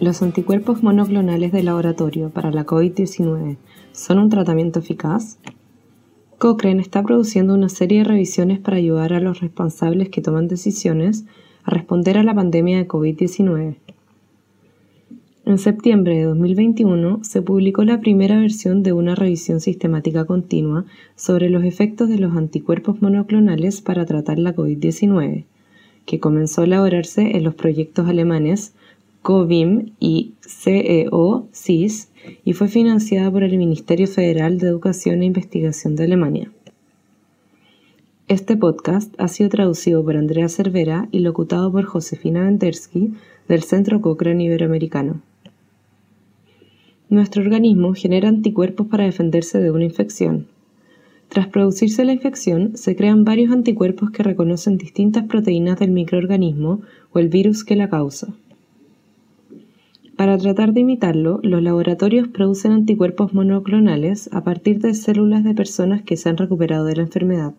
¿Los anticuerpos monoclonales de laboratorio para la COVID-19 son un tratamiento eficaz? Cochrane está produciendo una serie de revisiones para ayudar a los responsables que toman decisiones a responder a la pandemia de COVID-19. En septiembre de 2021 se publicó la primera versión de una revisión sistemática continua sobre los efectos de los anticuerpos monoclonales para tratar la COVID-19, que comenzó a elaborarse en los proyectos alemanes COVIM y CEO-CIS y fue financiada por el Ministerio Federal de Educación e Investigación de Alemania. Este podcast ha sido traducido por Andrea Cervera y locutado por Josefina Vendersky del Centro Cochrane Iberoamericano. Nuestro organismo genera anticuerpos para defenderse de una infección. Tras producirse la infección, se crean varios anticuerpos que reconocen distintas proteínas del microorganismo o el virus que la causa. Para tratar de imitarlo, los laboratorios producen anticuerpos monoclonales a partir de células de personas que se han recuperado de la enfermedad.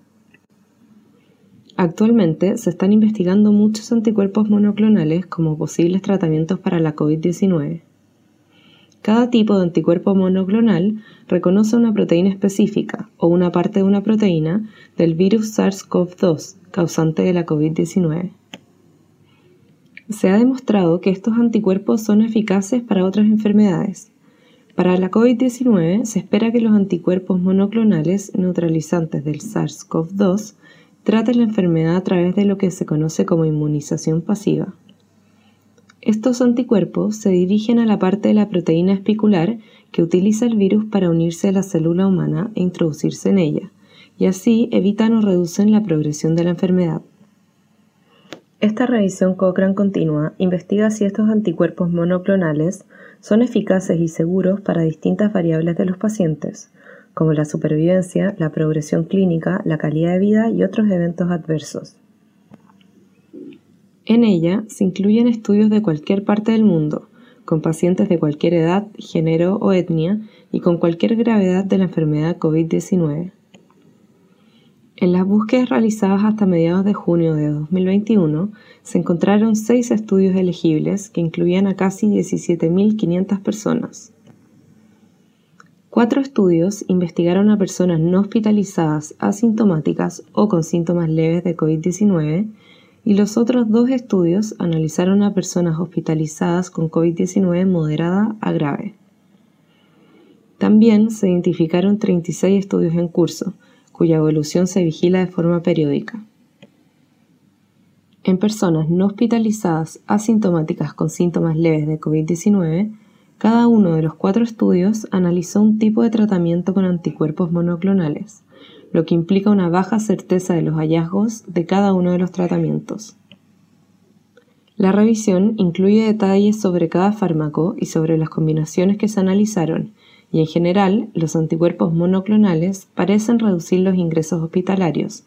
Actualmente se están investigando muchos anticuerpos monoclonales como posibles tratamientos para la COVID-19. Cada tipo de anticuerpo monoclonal reconoce una proteína específica o una parte de una proteína del virus SARS-CoV-2 causante de la COVID-19. Se ha demostrado que estos anticuerpos son eficaces para otras enfermedades. Para la COVID-19 se espera que los anticuerpos monoclonales neutralizantes del SARS-CoV-2 traten la enfermedad a través de lo que se conoce como inmunización pasiva. Estos anticuerpos se dirigen a la parte de la proteína espicular que utiliza el virus para unirse a la célula humana e introducirse en ella, y así evitan o reducen la progresión de la enfermedad. Esta revisión Cochrane continua investiga si estos anticuerpos monoclonales son eficaces y seguros para distintas variables de los pacientes, como la supervivencia, la progresión clínica, la calidad de vida y otros eventos adversos. En ella se incluyen estudios de cualquier parte del mundo, con pacientes de cualquier edad, género o etnia y con cualquier gravedad de la enfermedad COVID-19. En las búsquedas realizadas hasta mediados de junio de 2021, se encontraron seis estudios elegibles que incluían a casi 17.500 personas. Cuatro estudios investigaron a personas no hospitalizadas asintomáticas o con síntomas leves de COVID-19 y los otros dos estudios analizaron a personas hospitalizadas con COVID-19 moderada a grave. También se identificaron 36 estudios en curso, cuya evolución se vigila de forma periódica. En personas no hospitalizadas asintomáticas con síntomas leves de COVID-19, cada uno de los cuatro estudios analizó un tipo de tratamiento con anticuerpos monoclonales, lo que implica una baja certeza de los hallazgos de cada uno de los tratamientos. La revisión incluye detalles sobre cada fármaco y sobre las combinaciones que se analizaron y en general los anticuerpos monoclonales parecen reducir los ingresos hospitalarios,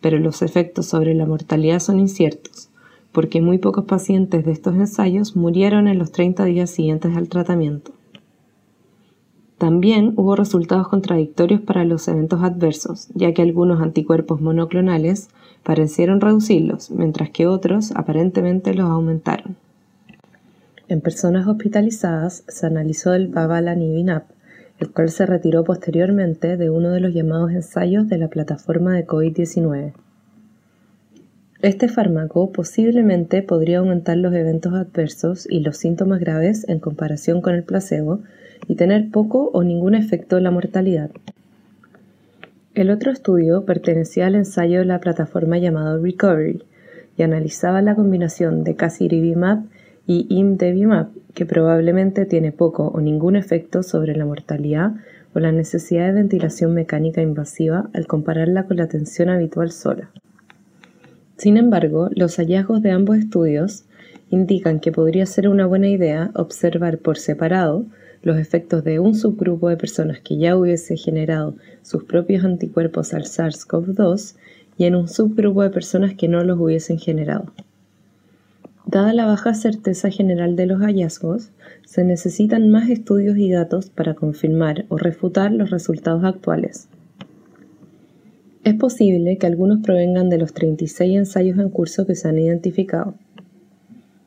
pero los efectos sobre la mortalidad son inciertos, porque muy pocos pacientes de estos ensayos murieron en los 30 días siguientes al tratamiento. También hubo resultados contradictorios para los eventos adversos, ya que algunos anticuerpos monoclonales parecieron reducirlos, mientras que otros aparentemente los aumentaron. En personas hospitalizadas se analizó el babalanibinab, el cual se retiró posteriormente de uno de los llamados ensayos de la plataforma de COVID-19. Este fármaco posiblemente podría aumentar los eventos adversos y los síntomas graves en comparación con el placebo y tener poco o ningún efecto en la mortalidad. El otro estudio pertenecía al ensayo de la plataforma llamado Recovery y analizaba la combinación de casirivimab y imdevimab, que probablemente tiene poco o ningún efecto sobre la mortalidad o la necesidad de ventilación mecánica invasiva al compararla con la atención habitual sola. Sin embargo, los hallazgos de ambos estudios indican que podría ser una buena idea observar por separado los efectos de un subgrupo de personas que ya hubiese generado sus propios anticuerpos al SARS-CoV-2 y en un subgrupo de personas que no los hubiesen generado. Dada la baja certeza general de los hallazgos, se necesitan más estudios y datos para confirmar o refutar los resultados actuales. Es posible que algunos provengan de los 36 ensayos en curso que se han identificado.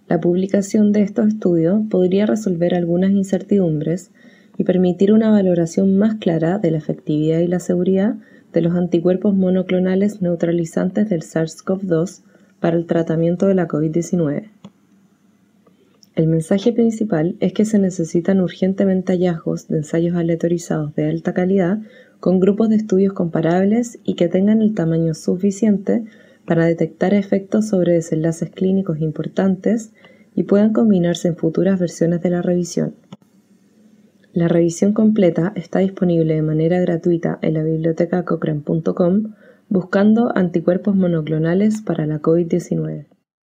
La publicación de estos estudios podría resolver algunas incertidumbres y permitir una valoración más clara de la efectividad y la seguridad de los anticuerpos monoclonales neutralizantes del SARS-CoV-2 para el tratamiento de la COVID-19. El mensaje principal es que se necesitan urgentemente hallazgos de ensayos aleatorizados de alta calidad con grupos de estudios comparables y que tengan el tamaño suficiente para detectar efectos sobre desenlaces clínicos importantes y puedan combinarse en futuras versiones de la revisión. La revisión completa está disponible de manera gratuita en la biblioteca cochrane.com buscando anticuerpos monoclonales para la COVID-19.